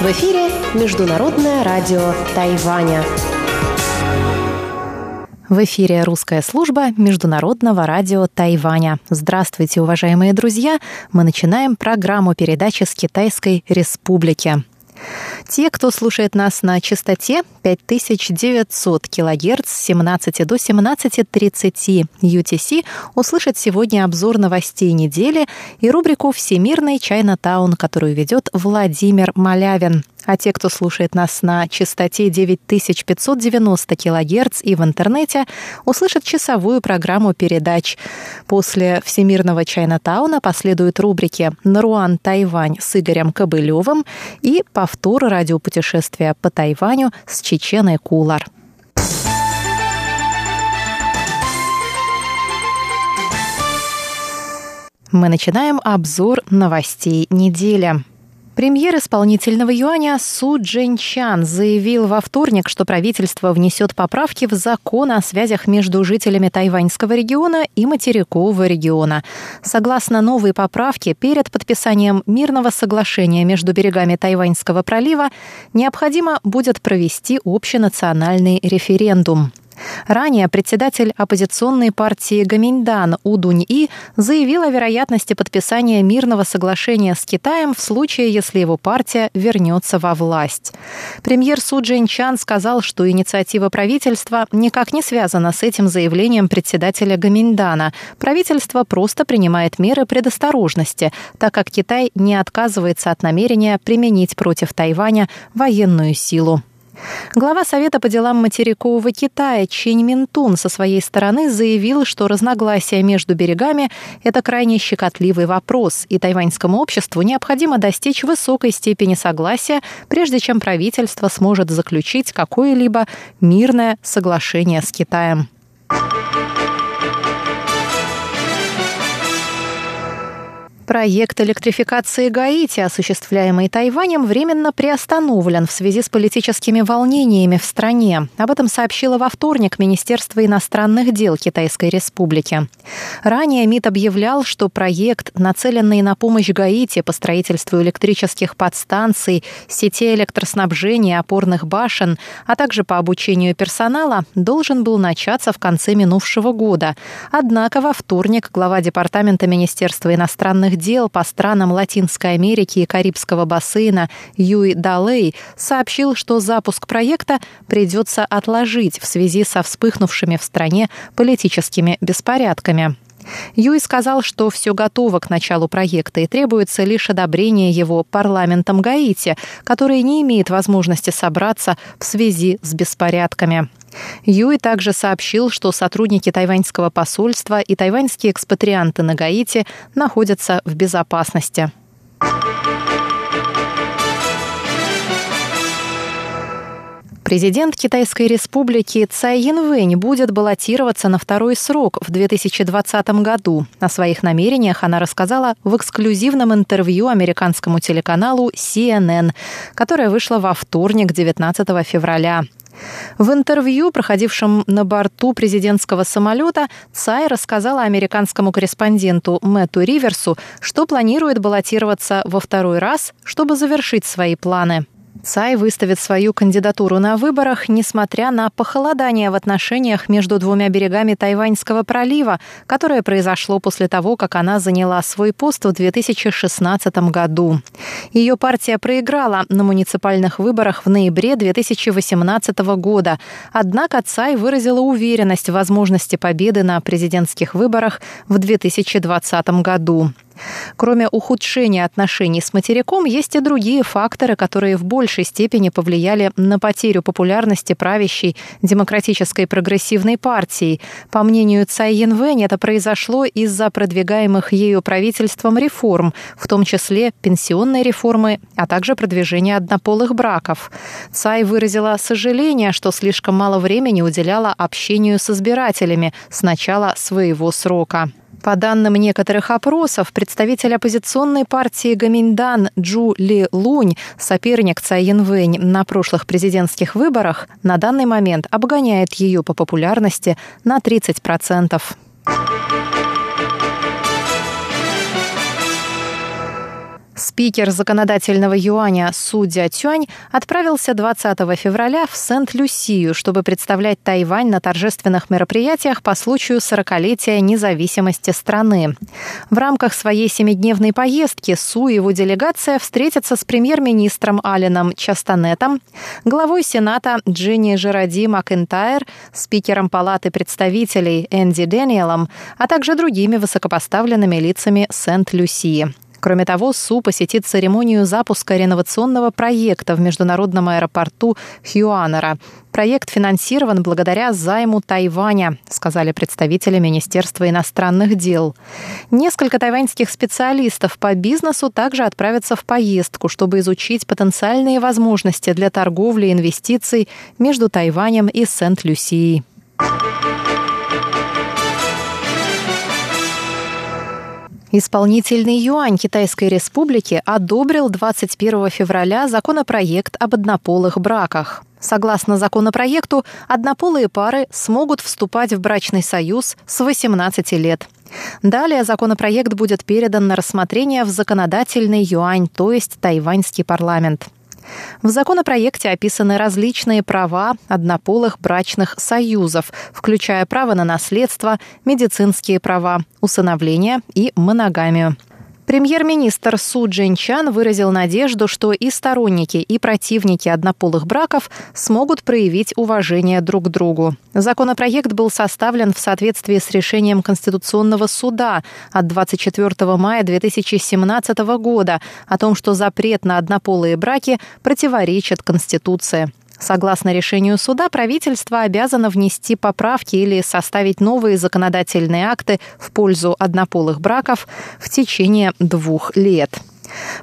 В эфире Международное радио Тайваня. В эфире русская служба Международного радио Тайваня. Здравствуйте, уважаемые друзья! Мы начинаем программу передачи с Китайской Республики. Те, кто слушает нас на частоте 5900 кГц с 17 до 17.30 UTC, услышат сегодня обзор новостей недели и рубрику «Всемирный Чайна-таун», которую ведет Владимир Малявин. А те, кто слушает нас на частоте 9590 кГц и в интернете, услышат часовую программу передач. После Всемирного Чайна-тауна последуют рубрики «Наруан Тайвань» с Игорем Кобылевым и повтор радиопутешествия по Тайваню с Чеченой Кулар. Мы начинаем обзор новостей недели. Премьер исполнительного юаня Су Джинчан заявил во вторник, что правительство внесет поправки в закон о связях между жителями тайваньского региона и материкового региона. Согласно новой поправке, перед подписанием мирного соглашения между берегами Тайваньского пролива необходимо будет провести общенациональный референдум. Ранее председатель оппозиционной партии Гаминьдан Удунь-И заявил о вероятности подписания мирного соглашения с Китаем в случае, если его партия вернется во власть. Премьер Су Чан сказал, что инициатива правительства никак не связана с этим заявлением председателя Гаминьдана. Правительство просто принимает меры предосторожности, так как Китай не отказывается от намерения применить против Тайваня военную силу. Глава Совета по делам материкового Китая Чень Минтун со своей стороны заявил, что разногласия между берегами – это крайне щекотливый вопрос, и тайваньскому обществу необходимо достичь высокой степени согласия, прежде чем правительство сможет заключить какое-либо мирное соглашение с Китаем. Проект электрификации Гаити, осуществляемый Тайванем, временно приостановлен в связи с политическими волнениями в стране. Об этом сообщило во вторник Министерство иностранных дел Китайской Республики. Ранее МИД объявлял, что проект, нацеленный на помощь Гаити по строительству электрических подстанций, сетей электроснабжения, опорных башен, а также по обучению персонала, должен был начаться в конце минувшего года. Однако во вторник глава Департамента Министерства иностранных иностранных дел по странам Латинской Америки и Карибского бассейна Юй Далей сообщил, что запуск проекта придется отложить в связи со вспыхнувшими в стране политическими беспорядками. Юй сказал, что все готово к началу проекта и требуется лишь одобрение его парламентом Гаити, который не имеет возможности собраться в связи с беспорядками. Юй также сообщил, что сотрудники тайваньского посольства и тайваньские экспатрианты на Гаити находятся в безопасности. Президент Китайской республики Цай Янвэнь будет баллотироваться на второй срок в 2020 году. О своих намерениях она рассказала в эксклюзивном интервью американскому телеканалу CNN, которое вышло во вторник, 19 февраля. В интервью, проходившем на борту президентского самолета, Цай рассказала американскому корреспонденту Мэтту Риверсу, что планирует баллотироваться во второй раз, чтобы завершить свои планы. Цай выставит свою кандидатуру на выборах, несмотря на похолодание в отношениях между двумя берегами Тайваньского пролива, которое произошло после того, как она заняла свой пост в 2016 году. Ее партия проиграла на муниципальных выборах в ноябре 2018 года. Однако Цай выразила уверенность в возможности победы на президентских выборах в 2020 году. Кроме ухудшения отношений с материком, есть и другие факторы, которые в большей степени повлияли на потерю популярности правящей демократической прогрессивной партии. По мнению Цай Янвэнь, это произошло из-за продвигаемых ею правительством реформ, в том числе пенсионной реформы, а также продвижения однополых браков. Цай выразила сожаление, что слишком мало времени уделяла общению с избирателями с начала своего срока. По данным некоторых опросов, представитель оппозиционной партии Гаминьдан Джу Ли Лунь, соперник Цай Янвэнь на прошлых президентских выборах, на данный момент обгоняет ее по популярности на 30%. Спикер законодательного юаня Судья Тюань отправился 20 февраля в Сент-Люсию, чтобы представлять Тайвань на торжественных мероприятиях по случаю 40-летия независимости страны. В рамках своей семидневной поездки Су и его делегация встретятся с премьер-министром Алленом Частанетом, главой Сената Джинни Жеради Макентайр, спикером Палаты представителей Энди Дэниелом, а также другими высокопоставленными лицами Сент-Люсии. Кроме того, СУ посетит церемонию запуска реновационного проекта в международном аэропорту Хьюанера. Проект финансирован благодаря займу Тайваня, сказали представители Министерства иностранных дел. Несколько тайваньских специалистов по бизнесу также отправятся в поездку, чтобы изучить потенциальные возможности для торговли и инвестиций между Тайванем и Сент-Люсией. Исполнительный юань Китайской Республики одобрил 21 февраля законопроект об однополых браках. Согласно законопроекту, однополые пары смогут вступать в брачный союз с 18 лет. Далее законопроект будет передан на рассмотрение в законодательный юань, то есть тайваньский парламент. В законопроекте описаны различные права однополых брачных союзов, включая право на наследство, медицинские права, усыновление и моногамию. Премьер-министр Су Джинчан выразил надежду, что и сторонники, и противники однополых браков смогут проявить уважение друг к другу. Законопроект был составлен в соответствии с решением Конституционного суда от 24 мая 2017 года о том, что запрет на однополые браки противоречит Конституции. Согласно решению суда, правительство обязано внести поправки или составить новые законодательные акты в пользу однополых браков в течение двух лет.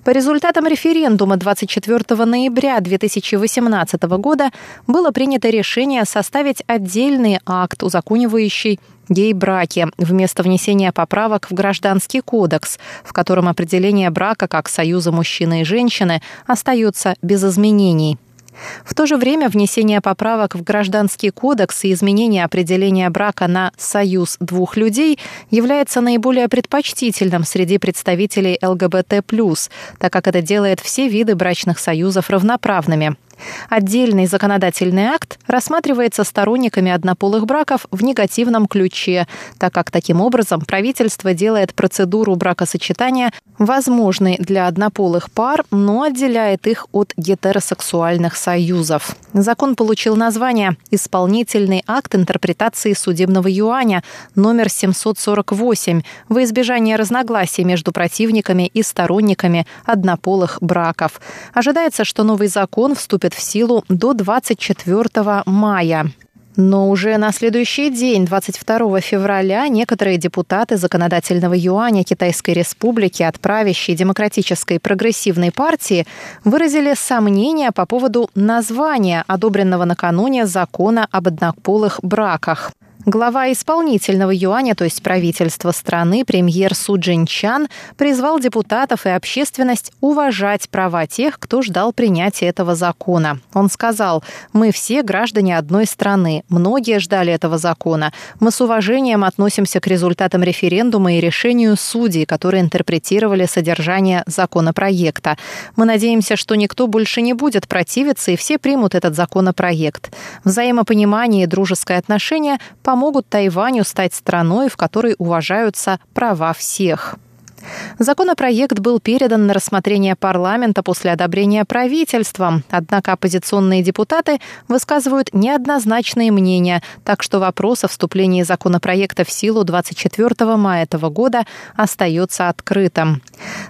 По результатам референдума 24 ноября 2018 года было принято решение составить отдельный акт, узаконивающий гей-браки, вместо внесения поправок в Гражданский кодекс, в котором определение брака как союза мужчины и женщины остается без изменений. В то же время внесение поправок в Гражданский кодекс и изменение определения брака на «союз двух людей» является наиболее предпочтительным среди представителей ЛГБТ+, так как это делает все виды брачных союзов равноправными. Отдельный законодательный акт рассматривается сторонниками однополых браков в негативном ключе, так как таким образом правительство делает процедуру бракосочетания возможной для однополых пар, но отделяет их от гетеросексуальных союзов. Закон получил название «Исполнительный акт интерпретации судебного юаня» номер 748 во избежание разногласий между противниками и сторонниками однополых браков. Ожидается, что новый закон вступит в силу до 24 мая. Но уже на следующий день, 22 февраля, некоторые депутаты законодательного юаня Китайской Республики от правящей демократической прогрессивной партии выразили сомнения по поводу названия, одобренного накануне закона об однополых браках. Глава исполнительного юаня, то есть правительства страны, премьер Су Джинчан, призвал депутатов и общественность уважать права тех, кто ждал принятия этого закона. Он сказал, мы все граждане одной страны, многие ждали этого закона. Мы с уважением относимся к результатам референдума и решению судей, которые интерпретировали содержание законопроекта. Мы надеемся, что никто больше не будет противиться и все примут этот законопроект. Взаимопонимание и дружеское отношение – помогут Тайваню стать страной, в которой уважаются права всех. Законопроект был передан на рассмотрение парламента после одобрения правительством, однако оппозиционные депутаты высказывают неоднозначные мнения, так что вопрос о вступлении законопроекта в силу 24 мая этого года остается открытым.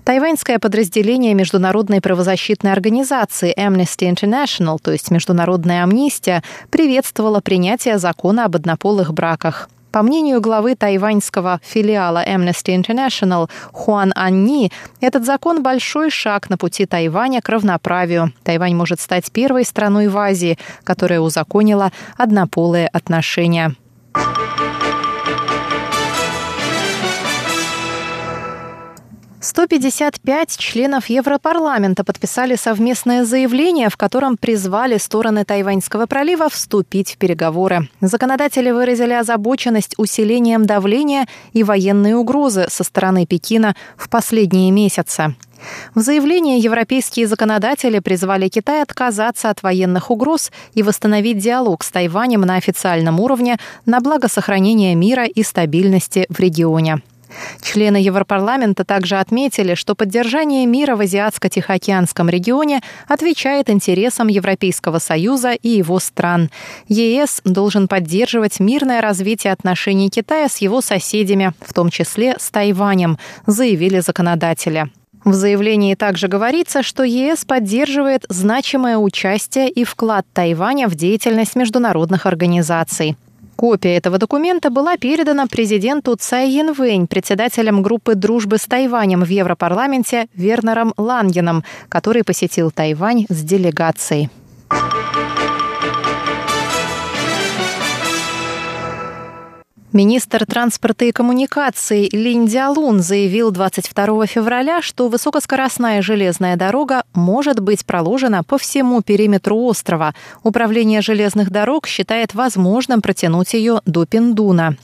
Тайваньское подразделение Международной правозащитной организации Amnesty International, то есть Международная амнистия, приветствовало принятие закона об однополых браках. По мнению главы тайваньского филиала Amnesty International Хуан Анни, этот закон – большой шаг на пути Тайваня к равноправию. Тайвань может стать первой страной в Азии, которая узаконила однополые отношения. 155 членов Европарламента подписали совместное заявление, в котором призвали стороны Тайваньского пролива вступить в переговоры. Законодатели выразили озабоченность усилением давления и военной угрозы со стороны Пекина в последние месяцы. В заявлении европейские законодатели призвали Китай отказаться от военных угроз и восстановить диалог с Тайванем на официальном уровне на благо сохранения мира и стабильности в регионе. Члены Европарламента также отметили, что поддержание мира в Азиатско-Тихоокеанском регионе отвечает интересам Европейского Союза и его стран. ЕС должен поддерживать мирное развитие отношений Китая с его соседями, в том числе с Тайванем, заявили законодатели. В заявлении также говорится, что ЕС поддерживает значимое участие и вклад Тайваня в деятельность международных организаций. Копия этого документа была передана президенту Цай Янвэнь, председателем группы дружбы с Тайванем в Европарламенте Вернером Лангеном, который посетил Тайвань с делегацией. Министр транспорта и коммуникаций Линь Дялун заявил 22 февраля, что высокоскоростная железная дорога может быть проложена по всему периметру острова. Управление железных дорог считает возможным протянуть ее до Пиндуна.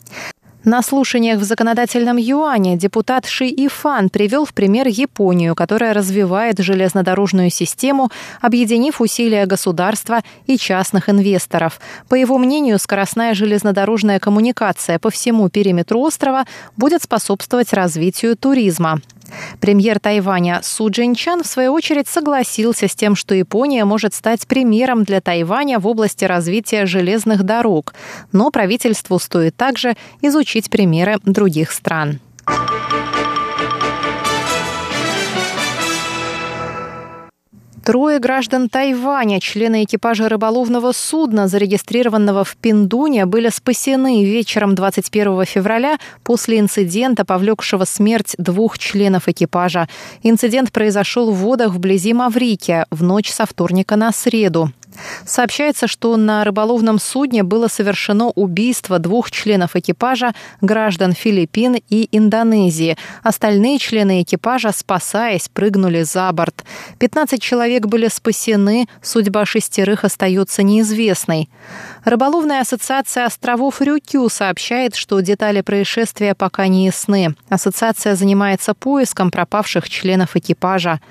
На слушаниях в законодательном юане депутат Ши Ифан привел в пример Японию, которая развивает железнодорожную систему, объединив усилия государства и частных инвесторов. По его мнению, скоростная железнодорожная коммуникация по всему периметру острова будет способствовать развитию туризма. Премьер Тайваня Су Джинчан, в свою очередь, согласился с тем, что Япония может стать примером для Тайваня в области развития железных дорог, но правительству стоит также изучить примеры других стран. Трое граждан Тайваня, члены экипажа рыболовного судна, зарегистрированного в Пиндуне, были спасены вечером 21 февраля после инцидента, повлекшего смерть двух членов экипажа. Инцидент произошел в водах вблизи Маврикия в ночь со вторника на среду. Сообщается, что на рыболовном судне было совершено убийство двух членов экипажа, граждан Филиппин и Индонезии. Остальные члены экипажа, спасаясь, прыгнули за борт. 15 человек были спасены, судьба шестерых остается неизвестной. Рыболовная ассоциация островов Рюкю сообщает, что детали происшествия пока не ясны. Ассоциация занимается поиском пропавших членов экипажа.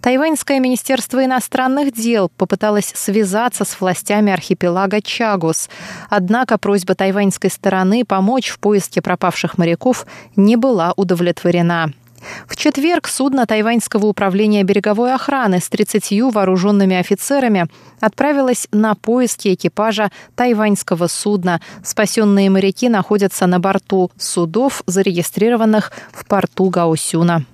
Тайваньское министерство иностранных дел попыталось связать связаться с властями архипелага Чагус. Однако просьба тайваньской стороны помочь в поиске пропавших моряков не была удовлетворена. В четверг судно Тайваньского управления береговой охраны с 30 вооруженными офицерами отправилось на поиски экипажа тайваньского судна. Спасенные моряки находятся на борту судов, зарегистрированных в порту Гаусюна.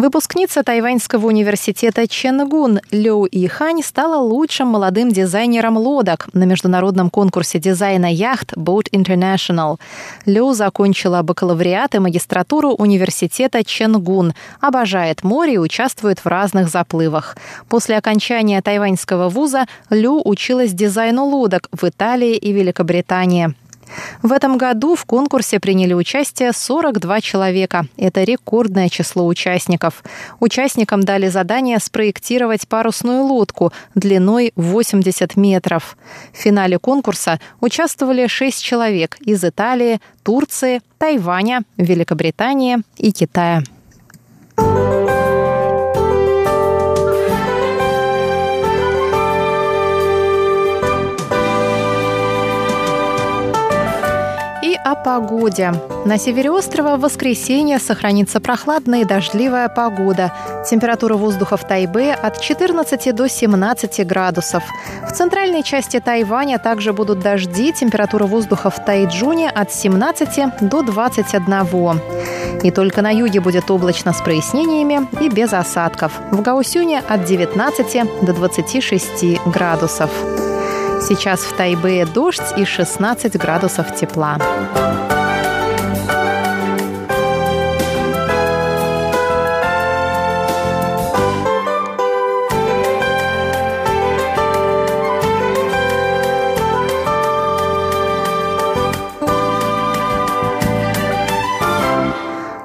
Выпускница Тайваньского университета Ченгун Лю Ихань стала лучшим молодым дизайнером лодок на международном конкурсе дизайна яхт Boat International. Лю закончила бакалавриат и магистратуру университета Ченгун, обожает море и участвует в разных заплывах. После окончания тайваньского вуза Лю училась дизайну лодок в Италии и Великобритании. В этом году в конкурсе приняли участие 42 человека. Это рекордное число участников. Участникам дали задание спроектировать парусную лодку длиной 80 метров. В финале конкурса участвовали 6 человек из Италии, Турции, Тайваня, Великобритании и Китая. О погоде. На севере острова в воскресенье сохранится прохладная и дождливая погода. Температура воздуха в Тайбе от 14 до 17 градусов. В центральной части Тайваня также будут дожди. Температура воздуха в Тайджуне от 17 до 21. И только на юге будет облачно с прояснениями и без осадков. В Гаусюне от 19 до 26 градусов. Сейчас в Тайбе дождь и 16 градусов тепла.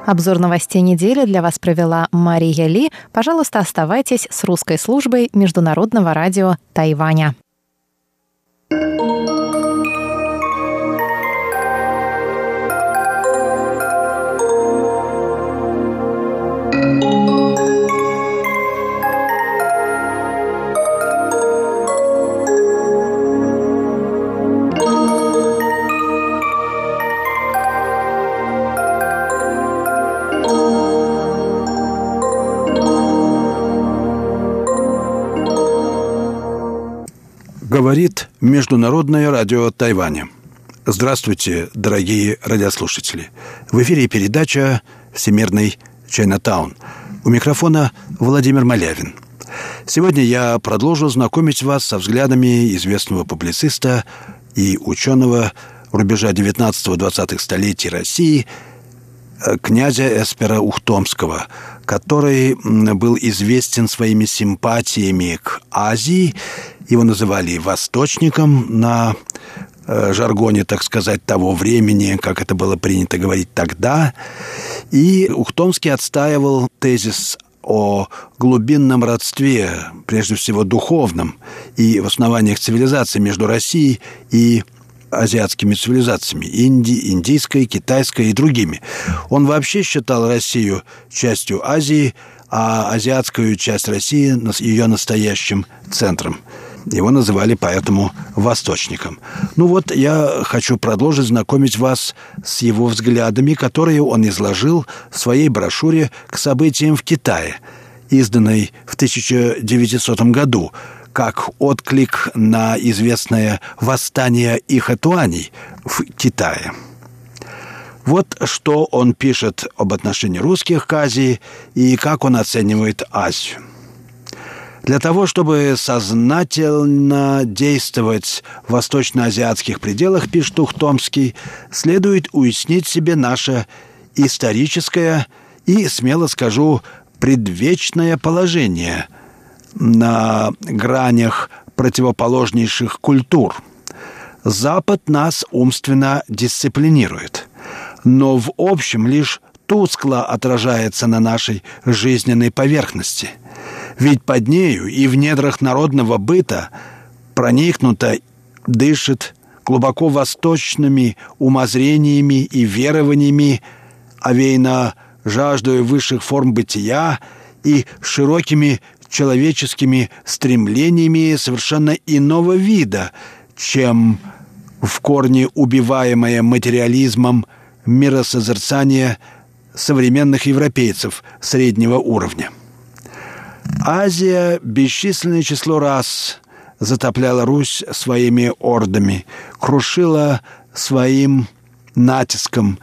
Обзор новостей недели для вас провела Мария Ли. Пожалуйста, оставайтесь с русской службой Международного радио Тайваня. Международное радио Тайваня. Здравствуйте, дорогие радиослушатели. В эфире передача «Всемирный Чайнатаун». У микрофона Владимир Малявин. Сегодня я продолжу знакомить вас со взглядами известного публициста и ученого рубежа 19-20-х столетий России э, князя Эспера Ухтомского, который был известен своими симпатиями к Азии. Его называли «восточником» на э, жаргоне, так сказать, того времени, как это было принято говорить тогда. И Ухтомский отстаивал тезис о глубинном родстве, прежде всего духовном, и в основаниях цивилизации между Россией и азиатскими цивилизациями – Индии, индийской, китайской и другими. Он вообще считал Россию частью Азии, а азиатскую часть России – ее настоящим центром. Его называли поэтому «восточником». Ну вот, я хочу продолжить знакомить вас с его взглядами, которые он изложил в своей брошюре «К событиям в Китае», изданной в 1900 году, как отклик на известное восстание Ихэтуаней в Китае. Вот что он пишет об отношении русских к Азии и как он оценивает Азию. Для того, чтобы сознательно действовать в восточноазиатских пределах, пишет Ухтомский, следует уяснить себе наше историческое и, смело скажу, предвечное положение – на гранях противоположнейших культур. Запад нас умственно дисциплинирует, но в общем лишь тускло отражается на нашей жизненной поверхности. Ведь под нею и в недрах народного быта проникнуто, дышит глубоко восточными умозрениями и верованиями, овеяно жаждой высших форм бытия и широкими человеческими стремлениями совершенно иного вида, чем в корне убиваемое материализмом миросозерцание современных европейцев среднего уровня. Азия бесчисленное число раз затопляла Русь своими ордами, крушила своим натиском,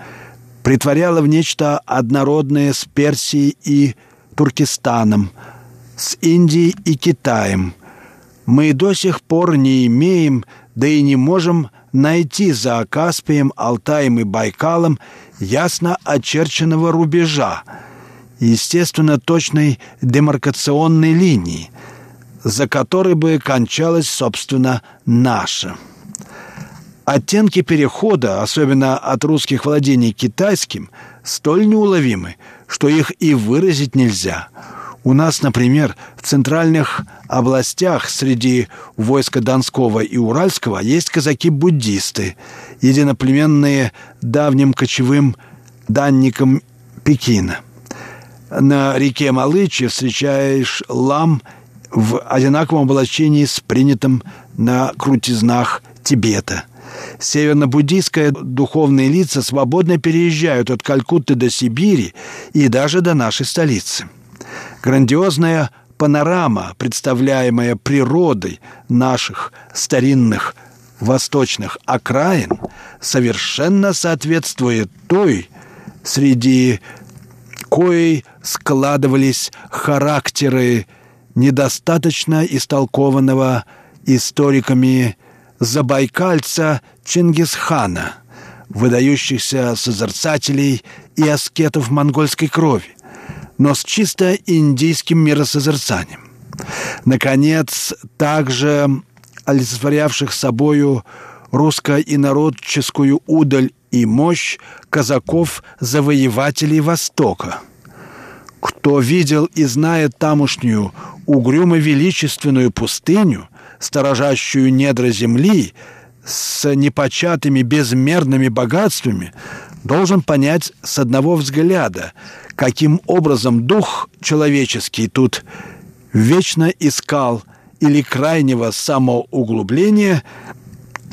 притворяла в нечто однородное с Персией и Туркестаном – с Индией и Китаем. Мы до сих пор не имеем, да и не можем найти за Каспием, Алтаем и Байкалом ясно очерченного рубежа, естественно, точной демаркационной линии, за которой бы кончалась, собственно, наша. Оттенки перехода, особенно от русских владений китайским, столь неуловимы, что их и выразить нельзя – у нас, например, в центральных областях среди войска Донского и Уральского есть казаки-буддисты, единоплеменные давним кочевым данникам Пекина. На реке Малычи встречаешь лам в одинаковом облачении с принятым на крутизнах Тибета. Северно-буддийские духовные лица свободно переезжают от Калькутты до Сибири и даже до нашей столицы. Грандиозная панорама, представляемая природой наших старинных восточных окраин, совершенно соответствует той, среди коей складывались характеры недостаточно истолкованного историками забайкальца Чингисхана, выдающихся созерцателей и аскетов монгольской крови, но с чисто индийским миросозерцанием. Наконец, также олицетворявших собою русско-инородческую удаль и мощь казаков-завоевателей Востока. Кто видел и знает тамошнюю угрюмо-величественную пустыню, сторожащую недра земли, с непочатыми безмерными богатствами, должен понять с одного взгляда, каким образом дух человеческий тут вечно искал или крайнего самоуглубления,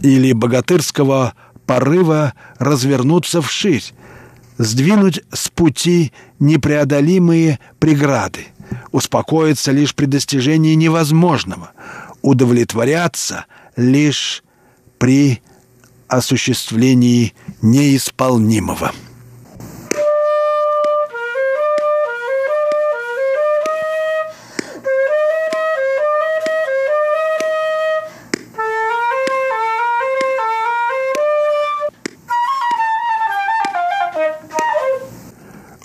или богатырского порыва развернуться вширь, сдвинуть с пути непреодолимые преграды, успокоиться лишь при достижении невозможного, удовлетворяться лишь при осуществлении неисполнимого.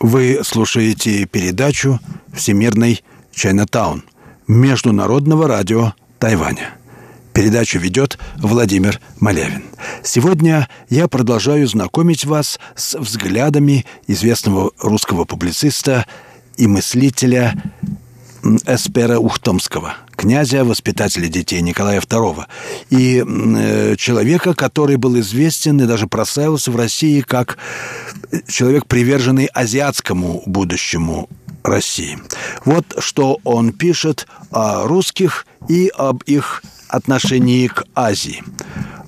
Вы слушаете передачу «Всемирный Чайнатаун» Международного радио Тайваня. Передачу ведет Владимир Малявин. Сегодня я продолжаю знакомить вас с взглядами известного русского публициста и мыслителя Эспера Ухтомского, князя, воспитателя детей Николая II, и э, человека, который был известен и даже прославился в России как человек, приверженный азиатскому будущему России. Вот что он пишет о русских и об их отношении к Азии.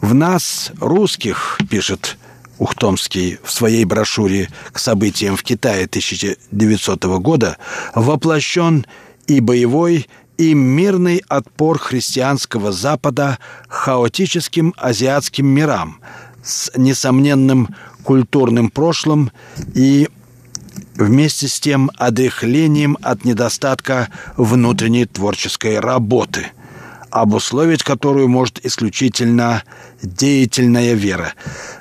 В нас, русских, пишет Ухтомский в своей брошюре к событиям в Китае 1900 года, воплощен и боевой, и мирный отпор христианского Запада хаотическим азиатским мирам с несомненным культурным прошлым и вместе с тем одряхлением от недостатка внутренней творческой работы, обусловить которую может исключительно деятельная вера.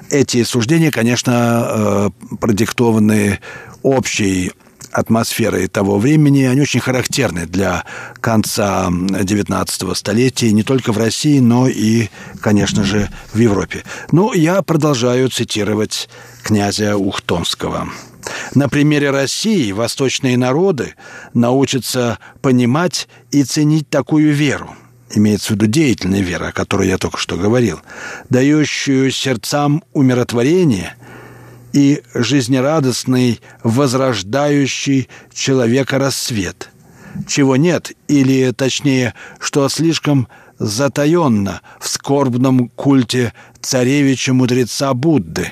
Эти суждения, конечно, э, продиктованы общей атмосферой того времени, они очень характерны для конца XIX столетия, не только в России, но и, конечно же, в Европе. Ну, я продолжаю цитировать князя Ухтомского. На примере России восточные народы научатся понимать и ценить такую веру – имеется в виду деятельная вера, о которой я только что говорил, дающую сердцам умиротворение и жизнерадостный, возрождающий человека рассвет, чего нет, или, точнее, что слишком затаенно в скорбном культе царевича-мудреца Будды,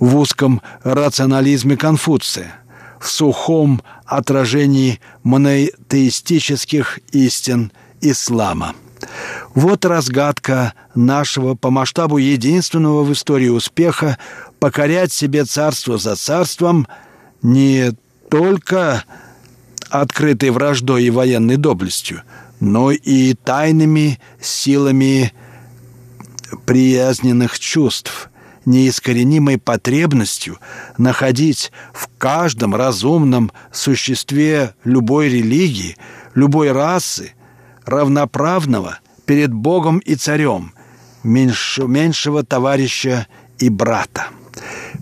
в узком рационализме Конфуция, в сухом отражении монотеистических истин ислама – вот разгадка нашего по масштабу единственного в истории успеха покорять себе царство за царством не только открытой враждой и военной доблестью, но и тайными силами приязненных чувств, неискоренимой потребностью находить в каждом разумном существе любой религии, любой расы равноправного перед Богом и царем, меньш, меньшего товарища и брата.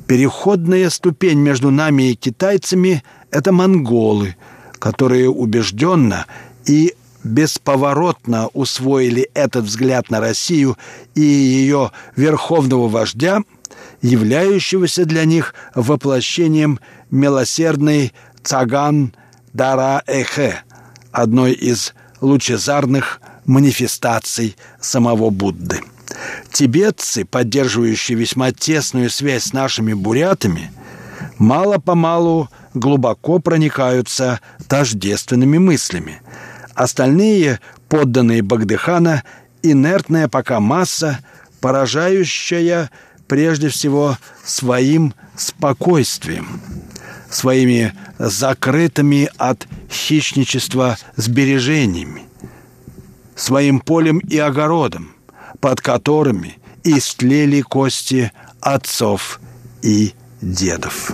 Переходная ступень между нами и китайцами – это монголы, которые убежденно и бесповоротно усвоили этот взгляд на Россию и ее верховного вождя, являющегося для них воплощением милосердной Цаган Дара Эхе, одной из лучезарных манифестаций самого Будды. Тибетцы, поддерживающие весьма тесную связь с нашими бурятами, мало-помалу глубоко проникаются тождественными мыслями. Остальные, подданные Багдыхана, инертная пока масса, поражающая прежде всего своим спокойствием, своими закрытыми от хищничества сбережениями, своим полем и огородом, под которыми истлели кости отцов и дедов.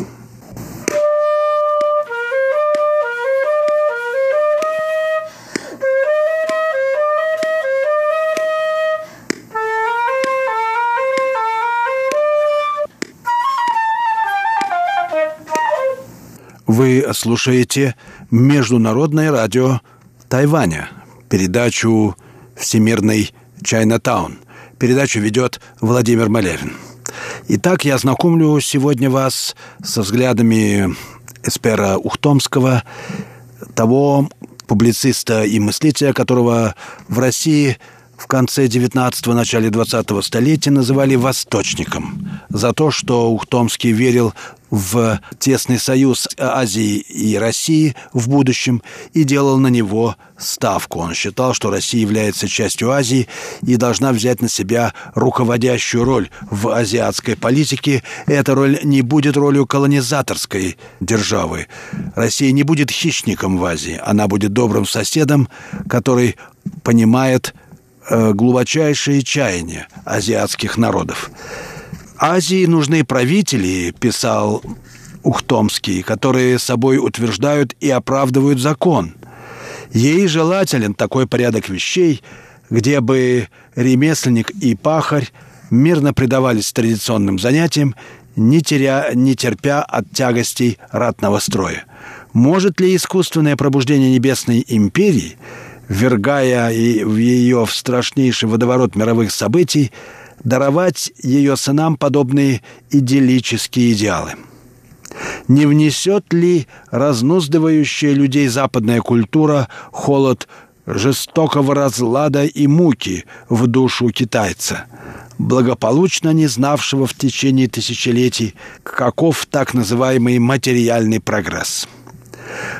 Слушаете Международное радио Тайваня – передачу «Всемирный Чайнатаун». Передачу ведет Владимир Малявин. Итак, я знакомлю сегодня вас со взглядами Эспера Ухтомского, того публициста и мыслителя, которого в России в конце 19-го, начале 20-го столетия называли «восточником» за то, что Ухтомский верил в тесный союз Азии и России в будущем и делал на него ставку. Он считал, что Россия является частью Азии и должна взять на себя руководящую роль в азиатской политике. Эта роль не будет ролью колонизаторской державы. Россия не будет хищником в Азии. Она будет добрым соседом, который понимает глубочайшие чаяния азиатских народов. Азии нужны правители, писал Ухтомский, которые собой утверждают и оправдывают закон. Ей желателен такой порядок вещей, где бы ремесленник и пахарь мирно предавались традиционным занятиям, не, теря, не терпя от тягостей ратного строя. Может ли искусственное пробуждение Небесной империи, ввергая ее в страшнейший водоворот мировых событий, даровать ее сынам подобные идиллические идеалы. Не внесет ли разнуздывающая людей западная культура холод жестокого разлада и муки в душу китайца, благополучно не знавшего в течение тысячелетий, каков так называемый материальный прогресс?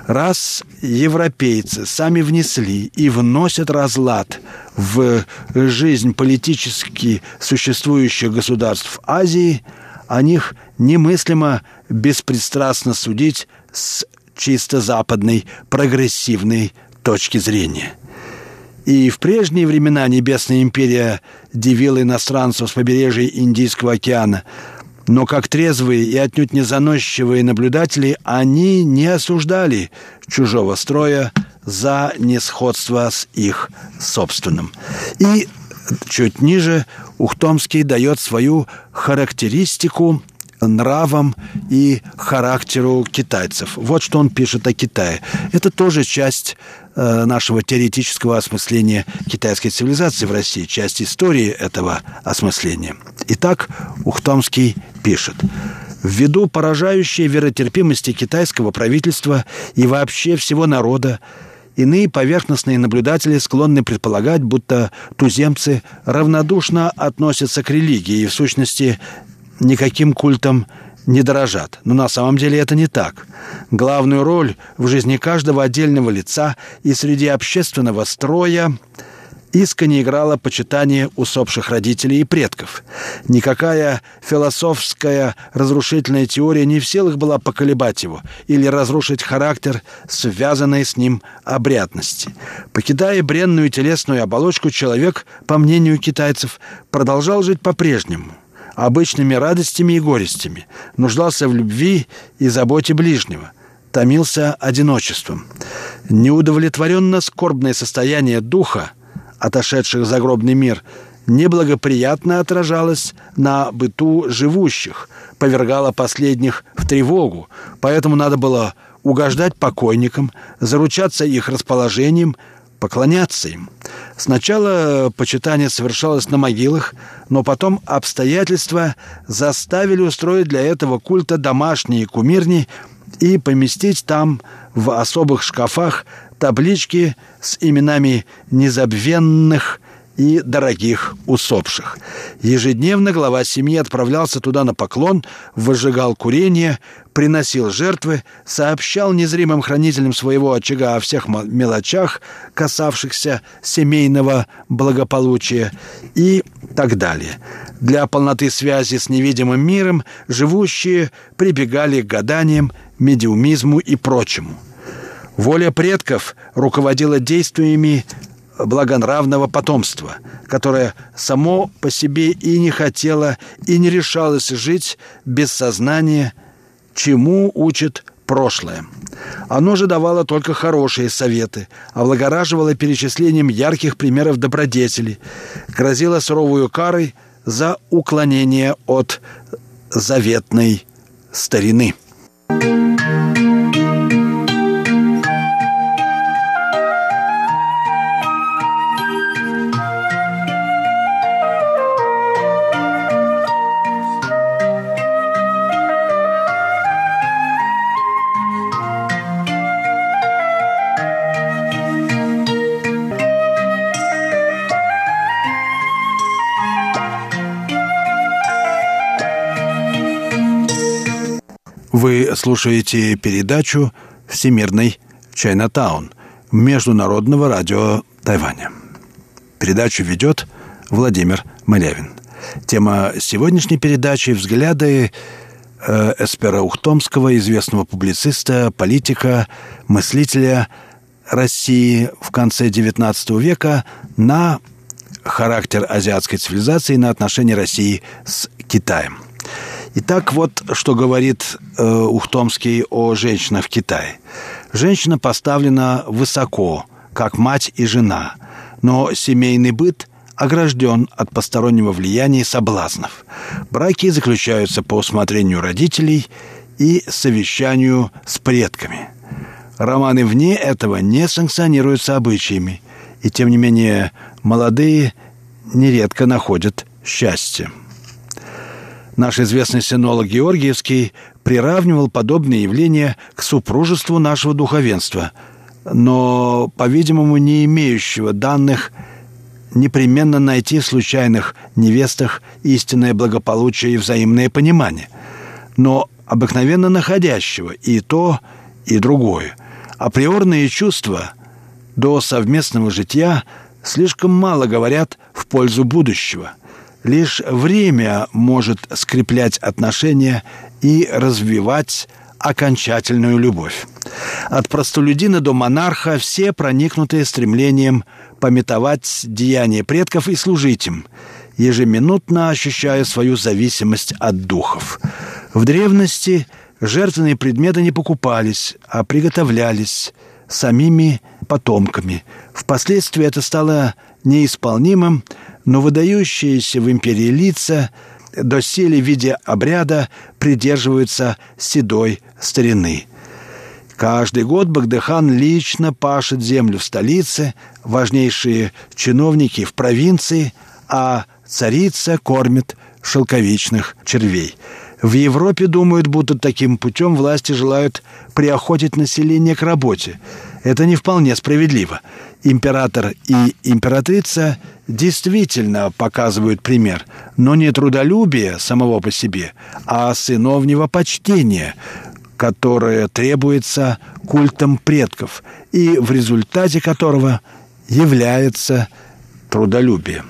Раз европейцы сами внесли и вносят разлад в жизнь политически существующих государств Азии, о них немыслимо беспристрастно судить с чисто западной прогрессивной точки зрения. И в прежние времена Небесная империя дивила иностранцев с побережья Индийского океана – но как трезвые и отнюдь не заносчивые наблюдатели, они не осуждали чужого строя за несходство с их собственным. И чуть ниже Ухтомский дает свою характеристику нравам и характеру китайцев. Вот что он пишет о Китае. Это тоже часть э, нашего теоретического осмысления китайской цивилизации в России, часть истории этого осмысления. Итак, Ухтомский пишет. Ввиду поражающей веротерпимости китайского правительства и вообще всего народа, Иные поверхностные наблюдатели склонны предполагать, будто туземцы равнодушно относятся к религии и, в сущности, никаким культом не дорожат. Но на самом деле это не так. Главную роль в жизни каждого отдельного лица и среди общественного строя искренне играло почитание усопших родителей и предков. Никакая философская разрушительная теория не в силах была поколебать его или разрушить характер, связанный с ним обрядности. Покидая бренную телесную оболочку, человек, по мнению китайцев, продолжал жить по-прежнему обычными радостями и горестями, нуждался в любви и заботе ближнего, томился одиночеством. Неудовлетворенно скорбное состояние духа, отошедших в загробный мир, неблагоприятно отражалось на быту живущих, повергало последних в тревогу, поэтому надо было угождать покойникам, заручаться их расположением, поклоняться им. Сначала почитание совершалось на могилах, но потом обстоятельства заставили устроить для этого культа домашние кумирни и поместить там в особых шкафах таблички с именами незабвенных и дорогих усопших. Ежедневно глава семьи отправлялся туда на поклон, выжигал курение, приносил жертвы, сообщал незримым хранителям своего очага о всех мелочах, касавшихся семейного благополучия и так далее. Для полноты связи с невидимым миром живущие прибегали к гаданиям, медиумизму и прочему. Воля предков руководила действиями благонравного потомства, которое само по себе и не хотело, и не решалось жить без сознания, чему учит прошлое. Оно же давало только хорошие советы, облагораживало перечислением ярких примеров добродетели, грозило суровую карой за уклонение от заветной старины. Слушаете передачу «Всемирный Чайнатаун» Международного радио Тайваня. Передачу ведет Владимир Малявин. Тема сегодняшней передачи – взгляды э, Эспера Ухтомского, известного публициста, политика, мыслителя России в конце XIX века на характер азиатской цивилизации, на отношения России с Китаем – Итак, вот что говорит э, Ухтомский о женщинах в Китае. Женщина поставлена высоко, как мать и жена, но семейный быт огражден от постороннего влияния и соблазнов. Браки заключаются по усмотрению родителей и совещанию с предками. Романы вне этого не санкционируются обычаями, и тем не менее молодые нередко находят счастье. Наш известный синолог Георгиевский приравнивал подобные явления к супружеству нашего духовенства, но, по-видимому, не имеющего данных непременно найти в случайных невестах истинное благополучие и взаимное понимание, но обыкновенно находящего и то, и другое. Априорные чувства до совместного жития слишком мало говорят в пользу будущего – Лишь время может скреплять отношения и развивать окончательную любовь. От простолюдина до монарха все проникнутые стремлением пометовать деяния предков и служить им, ежеминутно ощущая свою зависимость от духов. В древности жертвенные предметы не покупались, а приготовлялись самими потомками. Впоследствии это стало неисполнимым, но выдающиеся в империи лица доселе в виде обряда придерживаются седой старины. Каждый год Багдыхан лично пашет землю в столице, важнейшие чиновники в провинции, а царица кормит шелковичных червей. В Европе думают, будто таким путем власти желают приохотить население к работе. Это не вполне справедливо. Император и императрица действительно показывают пример, но не трудолюбие самого по себе, а сыновнего почтения, которое требуется культом предков и в результате которого является трудолюбие.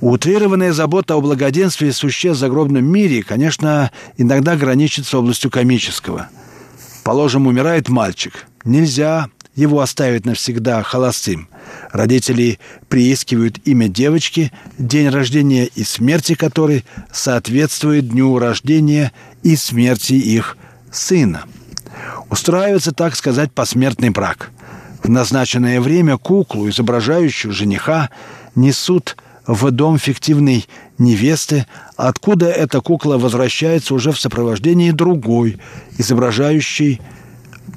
Утрированная забота о благоденствии существ в загробном мире, конечно, иногда граничит с областью комического. Положим, умирает мальчик. Нельзя его оставить навсегда холостым. Родители приискивают имя девочки, день рождения и смерти которой соответствует дню рождения и смерти их сына. Устраивается, так сказать, посмертный брак. В назначенное время куклу, изображающую жениха, несут в дом фиктивной невесты, откуда эта кукла возвращается уже в сопровождении другой, изображающей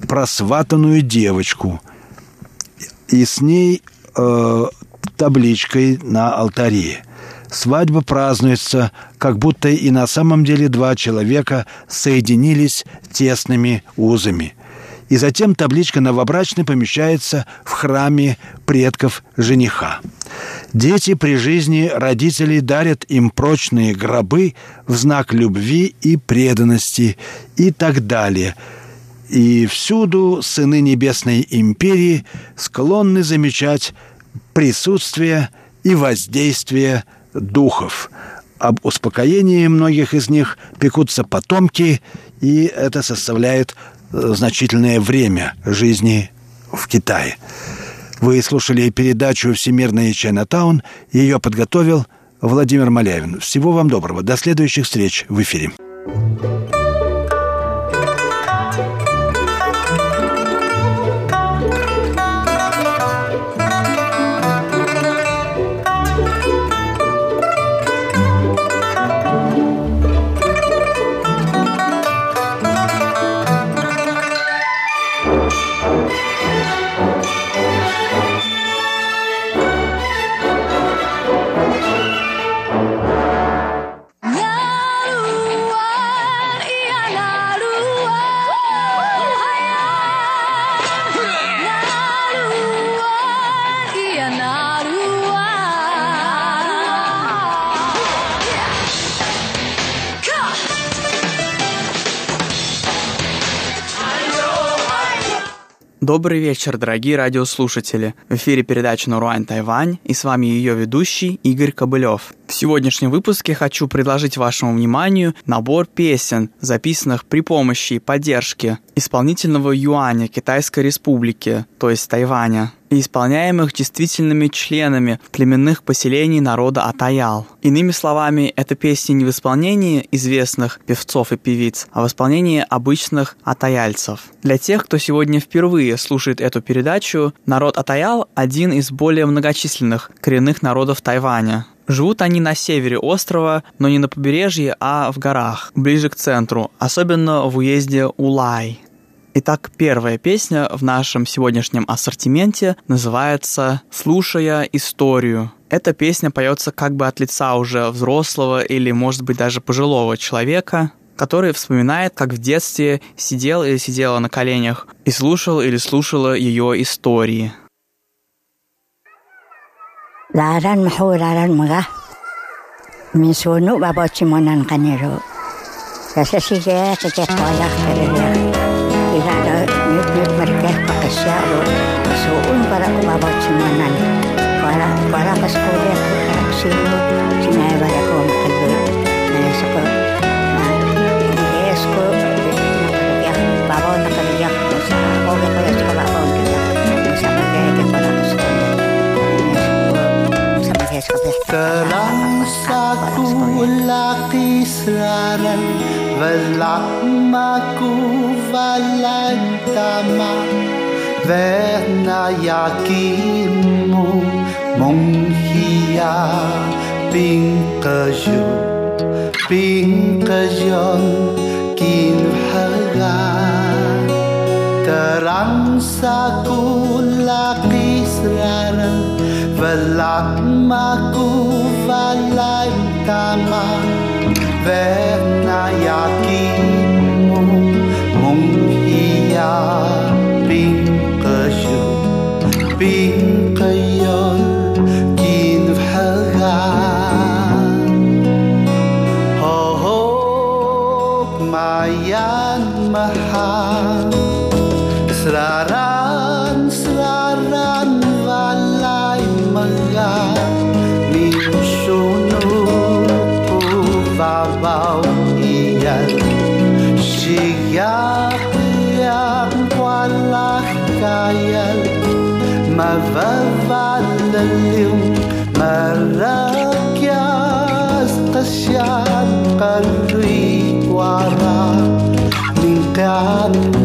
просватанную девочку, и с ней э, табличкой на алтаре. Свадьба празднуется, как будто и на самом деле два человека соединились тесными узами. И затем табличка новобрачной помещается в храме предков жениха. Дети при жизни родителей дарят им прочные гробы в знак любви и преданности и так далее – и всюду сыны Небесной Империи склонны замечать присутствие и воздействие духов. Об успокоении многих из них пекутся потомки, и это составляет э, значительное время жизни в Китае. Вы слушали передачу «Всемирный Чайнатаун». Ее подготовил Владимир Малявин. Всего вам доброго. До следующих встреч в эфире. thank you Добрый вечер, дорогие радиослушатели. В эфире передача «Наруань Тайвань» и с вами ее ведущий Игорь Кобылев. В сегодняшнем выпуске хочу предложить вашему вниманию набор песен, записанных при помощи и поддержки исполнительного юаня Китайской Республики, то есть Тайваня и исполняемых действительными членами племенных поселений народа Атаял. Иными словами, это песни не в исполнении известных певцов и певиц, а в исполнении обычных атаяльцев. Для тех, кто сегодня впервые слушает эту передачу, народ Атаял – один из более многочисленных коренных народов Тайваня. Живут они на севере острова, но не на побережье, а в горах, ближе к центру, особенно в уезде Улай. Итак, первая песня в нашем сегодняшнем ассортименте называется «Слушая историю». Эта песня поется как бы от лица уже взрослого или, может быть, даже пожилого человека, который вспоминает, как в детстве сидел или сидела на коленях и слушал или слушала ее истории. Ларан маху ларан мага. Мисуну бабочи монан kerja. Irada nyt nyt siya o suun para kumabot simunan para para kaskuya ko sino sinay para ko makaluy na sa ko yes ko ya bawa na kaliyak ko sa ko ko ya sa ko ko sa mga ke para ko sa mga ko Terang satu lakisaran Velak maku valantama. vet na ya ki mo mong hiya ping ka jo ping ka jon kin haga terang sa ku laki serana velak maku valai tama vet na ya ki ما ففعلليوم مراك يستشعر قلبي وعراك من قعدت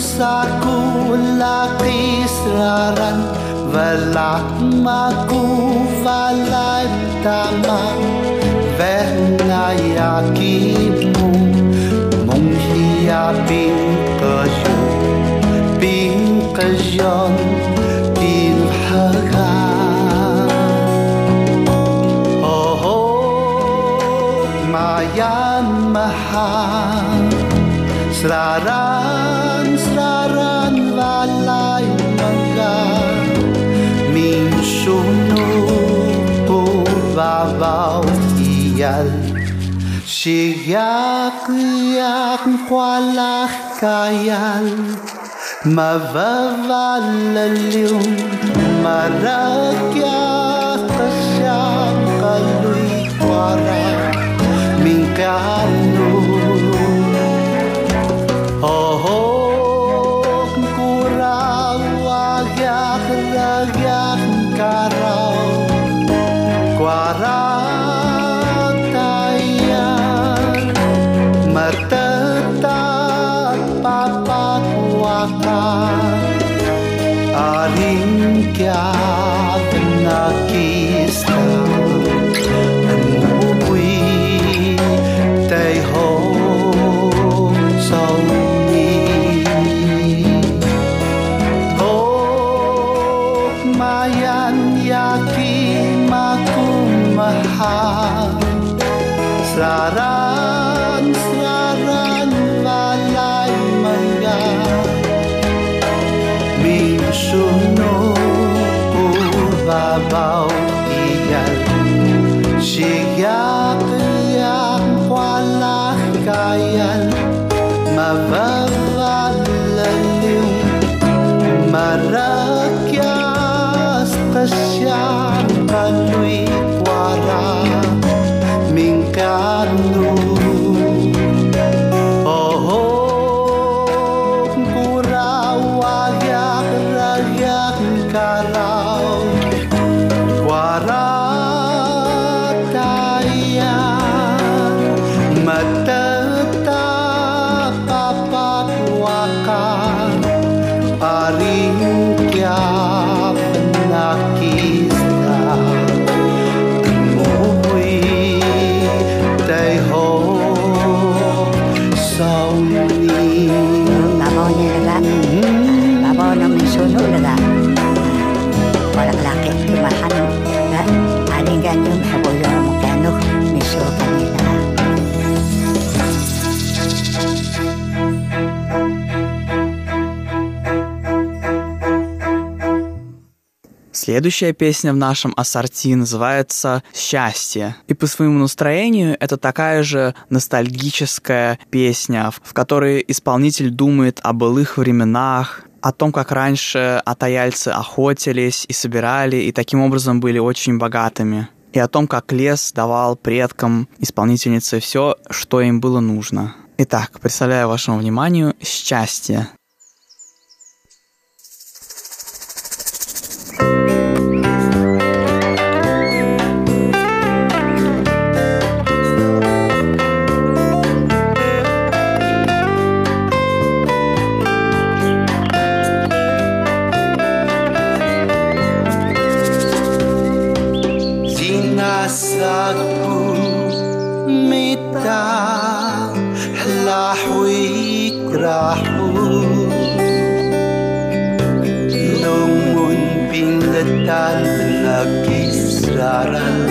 sakula kisraran velakmaku valay tama venayakimu mong hiya bin kayo bin kayon bin hagan Mayan mahal selaras su nupu vavau iyal Shiyak liyak mkwalach kayal Mavaval liyum marakyak kashak kalui kwarak Minkar tetap papa kuaka aling kya nakista nubui tay ho sau Mayan yakin maku mahal Sarah about Следующая песня в нашем ассорти называется «Счастье». И по своему настроению это такая же ностальгическая песня, в которой исполнитель думает о былых временах, о том, как раньше атаяльцы охотились и собирали, и таким образом были очень богатыми. И о том, как лес давал предкам исполнительницы все, что им было нужно. Итак, представляю вашему вниманию «Счастье». Sinasagpo dahon Nung munting nagisaran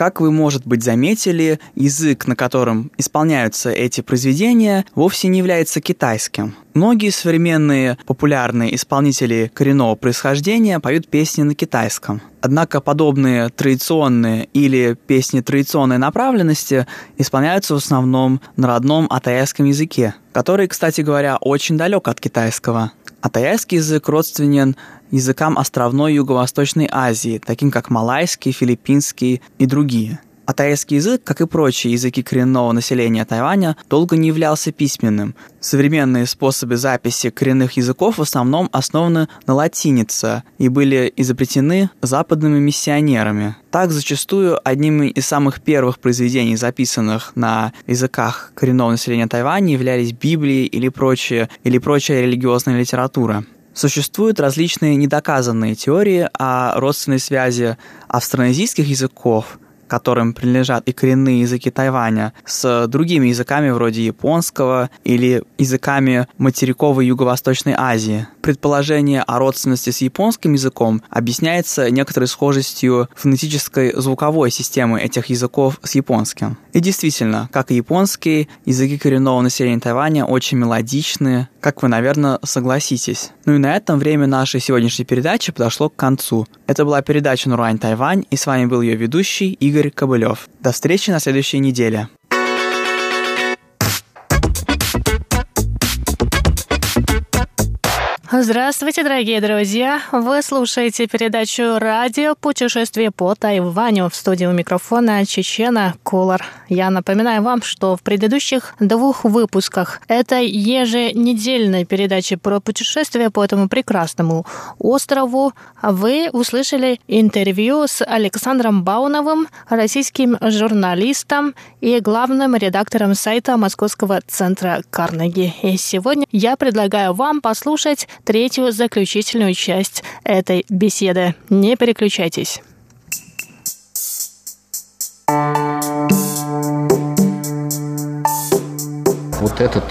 Как вы, может быть, заметили, язык, на котором исполняются эти произведения, вовсе не является китайским. Многие современные популярные исполнители коренного происхождения поют песни на китайском. Однако подобные традиционные или песни традиционной направленности исполняются в основном на родном атайском языке, который, кстати говоря, очень далек от китайского. Атайский язык родственен языкам островной Юго-Восточной Азии, таким как малайский, филиппинский и другие – а тайский язык, как и прочие языки коренного населения Тайваня, долго не являлся письменным. Современные способы записи коренных языков в основном основаны на латинице и были изобретены западными миссионерами. Так, зачастую одним из самых первых произведений, записанных на языках коренного населения Тайваня, являлись Библии или прочие, или прочая религиозная литература. Существуют различные недоказанные теории о родственной связи австронезийских языков – которым принадлежат и коренные языки Тайваня, с другими языками вроде японского или языками материковой Юго-Восточной Азии. Предположение о родственности с японским языком объясняется некоторой схожестью фонетической звуковой системы этих языков с японским. И действительно, как и японские, языки коренного населения Тайваня очень мелодичные, как вы, наверное, согласитесь. Ну и на этом время нашей сегодняшней передачи подошло к концу. Это была передача «Нурань Тайвань», и с вами был ее ведущий Игорь Кобылев. До встречи на следующей неделе. Здравствуйте, дорогие друзья! Вы слушаете передачу «Радио. Путешествие по Тайваню» в студии у микрофона Чечена Кулар. Я напоминаю вам, что в предыдущих двух выпусках этой еженедельной передачи про путешествие по этому прекрасному острову вы услышали интервью с Александром Бауновым, российским журналистом и главным редактором сайта Московского центра Карнеги. И сегодня я предлагаю вам послушать третью заключительную часть этой беседы. Не переключайтесь. Вот этот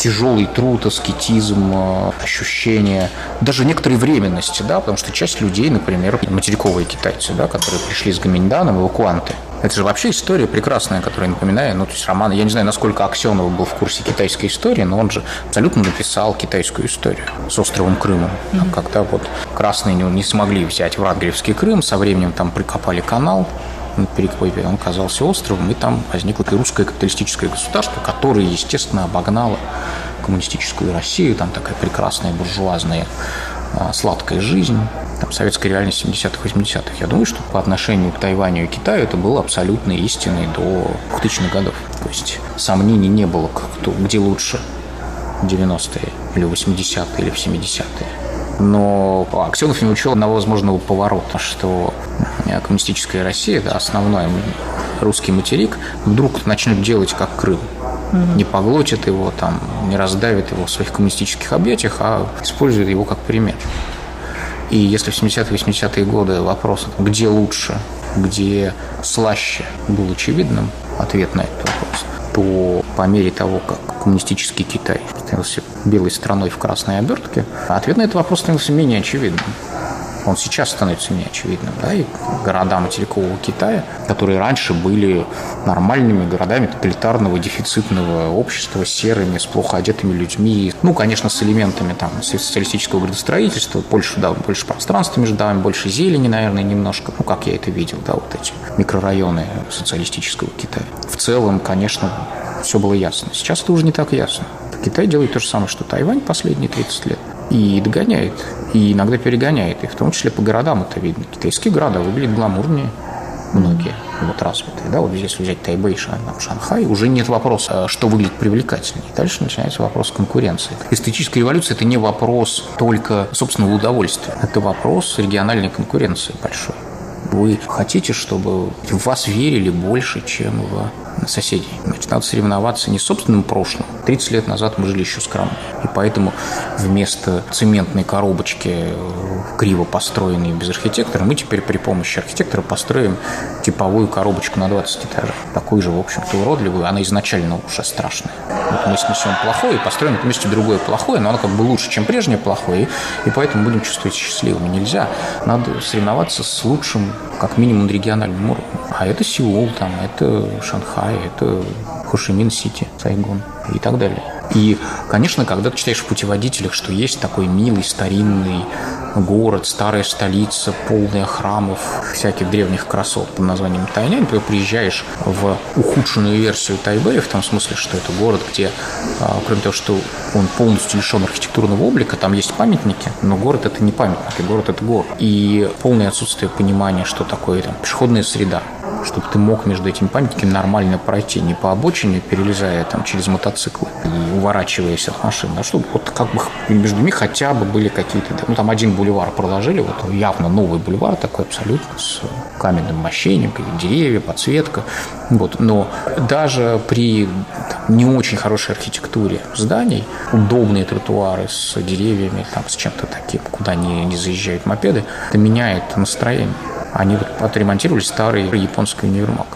тяжелый труд, аскетизм, э, ощущение даже некоторой временности, да, потому что часть людей, например, материковые китайцы, да, которые пришли с Гаминьданом, эвакуанты, это же вообще история прекрасная, которая, напоминаю, ну, то есть роман, я не знаю, насколько Аксенов был в курсе китайской истории, но он же абсолютно написал китайскую историю с островом Крымом. Mm-hmm. Когда вот красные не, не смогли взять в Радгревский Крым, со временем там прикопали канал, на Перекопе, он казался островом, и там возникло и русское капиталистическое государство, которое, естественно, обогнало коммунистическую Россию, там такая прекрасная буржуазная сладкая жизнь, там, советская реальность 70-х, 80-х. Я думаю, что по отношению к Тайваню и Китаю это было абсолютно истиной до 2000-х годов. То есть сомнений не было, кто, где лучше, 90-е или 80-е или в 70-е. Но Аксенов не учел одного возможного поворота, что коммунистическая Россия, да, основной русский материк, вдруг начнет делать как Крым. Не поглотит его, там, не раздавит его в своих коммунистических объятиях, а использует его как пример. И если в 70-е, 80-е годы вопрос, где лучше, где слаще, был очевидным ответ на этот вопрос, то по мере того, как коммунистический Китай становился белой страной в красной обертке, ответ на этот вопрос становился менее очевидным он сейчас становится неочевидным. Да, и города материкового Китая, которые раньше были нормальными городами тоталитарного дефицитного общества, серыми, с плохо одетыми людьми, ну, конечно, с элементами там социалистического градостроительства, больше, да, больше пространства между домами, больше зелени, наверное, немножко, ну, как я это видел, да, вот эти микрорайоны социалистического Китая. В целом, конечно, все было ясно. Сейчас это уже не так ясно. Китай делает то же самое, что Тайвань последние 30 лет и догоняет, и иногда перегоняет, и в том числе по городам это видно. Китайские города выглядят гламурнее, многие вот развитые, да, вот если взять Тайбэй, там, Шанхай, уже нет вопроса, что выглядит привлекательнее. Дальше начинается вопрос конкуренции. Эстетическая революция – это не вопрос только собственного удовольствия, это вопрос региональной конкуренции большой. Вы хотите, чтобы в вас верили больше, чем в соседей. Значит, надо соревноваться не с собственным прошлым. 30 лет назад мы жили еще скромно. Поэтому вместо цементной коробочки, э, криво построенной без архитектора, мы теперь при помощи архитектора построим типовую коробочку на 20 этажей. Такую же, в общем-то, уродливую. Она изначально уже страшная. Вот мы снесем плохое и построим на месте другое плохое, но оно как бы лучше, чем прежнее плохое, и поэтому будем чувствовать счастливыми. Нельзя. Надо соревноваться с лучшим, как минимум, региональным уровнем. А это Сеул, там, это Шанхай, это Хошимин-Сити, Сайгон и так далее. И, конечно, когда ты читаешь в путеводителях, что есть такой милый старинный город, старая столица, полная храмов, всяких древних красот под названием Тайнянь, ты приезжаешь в ухудшенную версию Тайбэя, в том смысле, что это город, где, а, кроме того, что он полностью лишен архитектурного облика, там есть памятники, но город это не памятники, город это город. И полное отсутствие понимания, что такое там пешеходная среда, чтобы ты мог между этими памятниками нормально пройти, не по обочине, перелезая там через мотоциклы и уворачиваясь от машин, а чтобы вот как бы между ними хотя бы были какие-то, ну там один бульвар проложили, вот явно новый бульвар такой абсолютно с каменным мощением, деревья, подсветка, вот, но даже при не очень хорошей архитектуре зданий, удобные тротуары с деревьями, там, с чем-то таким, куда не, не заезжают мопеды, это меняет настроение. Они вот отремонтировали старый японский универмаг.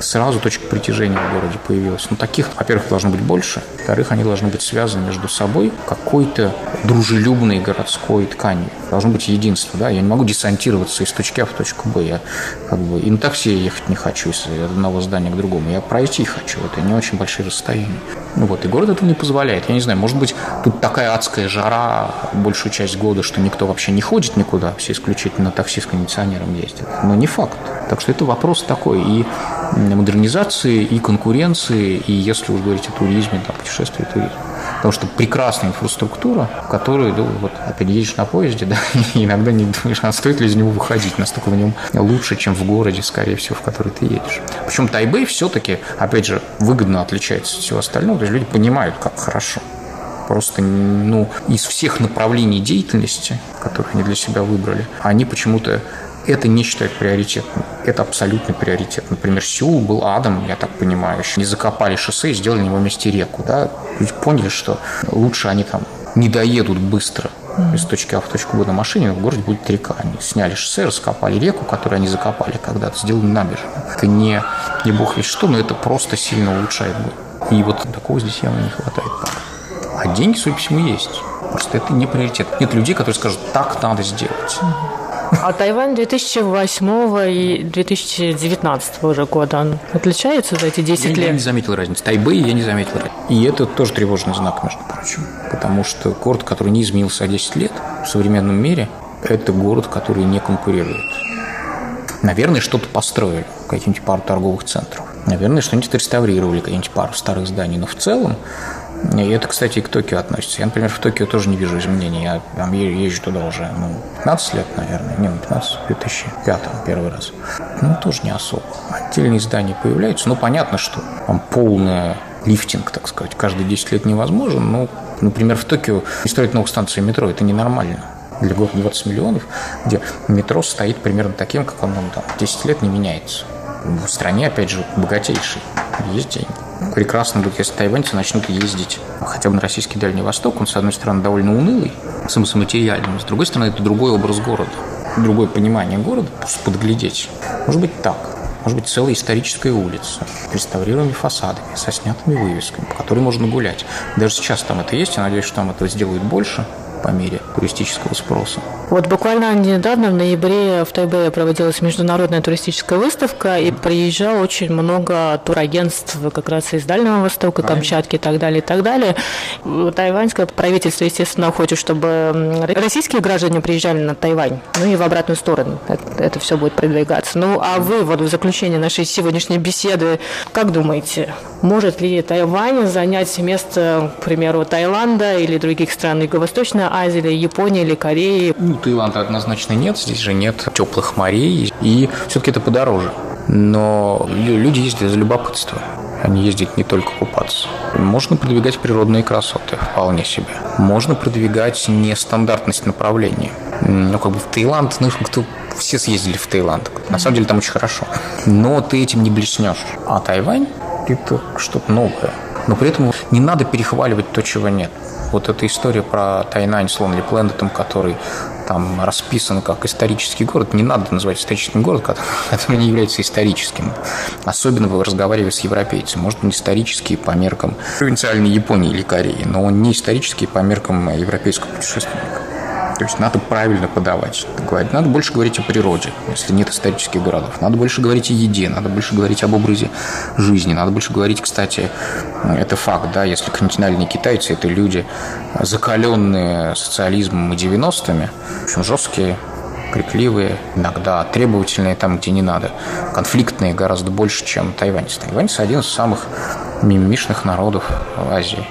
Сразу точка притяжения в городе появилась. Ну, таких, во-первых, должно быть больше. Во-вторых, они должны быть связаны между собой какой-то дружелюбной городской тканью. Должно быть единство, да. Я не могу десантироваться из точки А в точку Б. Я как бы и на такси ехать не хочу из одного здания к другому. Я пройти хочу. Это не очень большие расстояния. Ну вот, и город этого не позволяет. Я не знаю, может быть, тут такая адская жара большую часть года, что никто вообще не ходит никуда, все исключительно такси с кондиционером ездят. Но не факт. Так что это вопрос такой и модернизации, и конкуренции, и если уж говорить о туризме, там, путешествии, туризм. Потому что прекрасная инфраструктура, которую, ну, вот, опять едешь на поезде, да, и иногда не думаешь, а стоит ли из него выходить, настолько в нем лучше, чем в городе, скорее всего, в который ты едешь. Причем Тайбэй все-таки, опять же, выгодно отличается от всего остального, то есть люди понимают, как хорошо просто ну, из всех направлений деятельности, которых они для себя выбрали, они почему-то это не считают приоритетным. Это абсолютный приоритет. Например, Сеул был адом, я так понимаю. Еще не закопали шоссе и сделали на его месте реку. Да? Люди поняли, что лучше они там не доедут быстро из точки А в точку Б на машине, в городе будет река. Они сняли шоссе, раскопали реку, которую они закопали когда-то, сделали набережную. Это не, не бог весь что, но это просто сильно улучшает город. И вот такого здесь явно не хватает пока. А деньги, судя по всему, есть. Просто это не приоритет. Нет людей, которые скажут, так надо сделать. А Тайвань 2008 и 2019 уже года, он отличается за эти 10 я, лет? Я не заметил разницы. Тайбэй я не заметил. И это тоже тревожный знак, между прочим. Потому что город, который не изменился 10 лет в современном мире, это город, который не конкурирует. Наверное, что-то построили, какие-нибудь пару торговых центров. Наверное, что-нибудь реставрировали, какие-нибудь пару старых зданий. Но в целом и это, кстати, и к Токио относится. Я, например, в Токио тоже не вижу изменений. Я там езжу туда уже ну, 15 лет, наверное. Не, 15, в 2005 первый раз. Ну, тоже не особо. Отдельные здания появляются. Ну, понятно, что там полная лифтинг, так сказать, каждые 10 лет невозможен. Но, например, в Токио не строить новых станций метро – это ненормально для города 20 миллионов, где метро стоит примерно таким, как оно там 10 лет не меняется. В стране, опять же, богатейшей. Есть деньги прекрасно будет, если тайваньцы начнут ездить хотя бы на российский Дальний Восток. Он, с одной стороны, довольно унылый, смысломатериальный, с другой стороны, это другой образ города, другое понимание города, просто подглядеть. Может быть так. Может быть, целая историческая улица, реставрируемыми фасадами, со снятыми вывесками, по которой можно гулять. Даже сейчас там это есть, я надеюсь, что там это сделают больше по мере туристического спроса. Вот буквально недавно, в ноябре, в Тайбэе проводилась международная туристическая выставка, и приезжало очень много турагентств как раз из Дальнего Востока, Камчатки и так далее, и так далее. Тайваньское правительство, естественно, хочет, чтобы российские граждане приезжали на Тайвань, ну и в обратную сторону это, это все будет продвигаться. Ну, а вы вот в заключение нашей сегодняшней беседы, как думаете, может ли Тайвань занять место, к примеру, Таиланда или других стран Юго-Восточной Азии, или Японии или Кореи? Ну, Таиланда однозначно нет, здесь же нет теплых морей, и все-таки это подороже. Но люди ездят за любопытство. Они ездят не только купаться. Можно продвигать природные красоты, вполне себе. Можно продвигать нестандартность направления. Ну, как бы в Таиланд, ну, кто все съездили в Таиланд. На самом деле там очень хорошо. Но ты этим не блеснешь. А Тайвань – это что-то новое. Но при этом не надо перехваливать то, чего нет. Вот эта история про Тайнань с Lonely Planet, который там расписан как исторический город, не надо называть историческим городом, который не является историческим. Особенно вы разговариваете с европейцем. Может, он исторический по меркам провинциальной Японии или Кореи, но он не исторический по меркам европейского путешественника. То есть надо правильно подавать, говорить. Надо больше говорить о природе, если нет исторических городов. Надо больше говорить о еде, надо больше говорить об образе жизни. Надо больше говорить, кстати, это факт, да, если континентальные китайцы – это люди, закаленные социализмом и 90-ми, в общем, жесткие, крикливые, иногда требовательные там, где не надо, конфликтные гораздо больше, чем тайваньцы. Тайваньцы – один из самых мимишных народов Азии.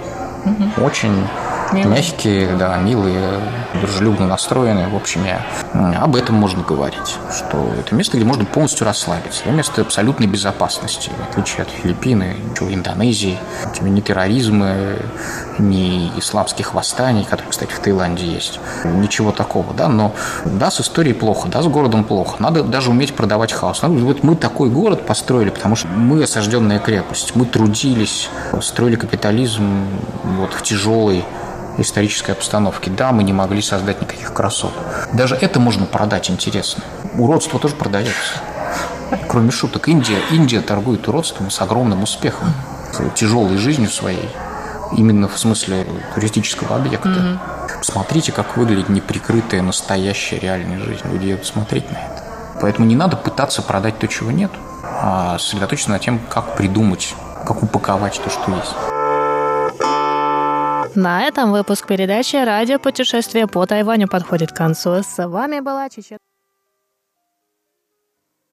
Угу. Очень Милые. Мягкие, да, милые, дружелюбно настроенные. В общем, я, об этом можно говорить. Что это место, где можно полностью расслабиться. Это место абсолютной безопасности. В отличие от Филиппин, Индонезии. Ни терроризма, ни исламских восстаний, которые, кстати, в Таиланде есть. Ничего такого, да. Но да, с историей плохо, да, с городом плохо. Надо даже уметь продавать хаос. Надо, вот мы такой город построили, потому что мы осажденная крепость. Мы трудились, строили капитализм вот, в тяжелый исторической обстановки. Да, мы не могли создать никаких красот. Даже это можно продать интересно. Уродство тоже продается. Кроме шуток, Индия, Индия торгует уродством с огромным успехом, тяжелой жизнью своей, именно в смысле туристического объекта. Mm-hmm. Посмотрите, как выглядит неприкрытая настоящая реальная жизнь. Люди едут смотреть на это. Поэтому не надо пытаться продать то, чего нет, а сосредоточиться на тем, как придумать, как упаковать то, что есть. На этом выпуск передачи «Радио путешествие по Тайваню» подходит к концу. С вами была Чечена.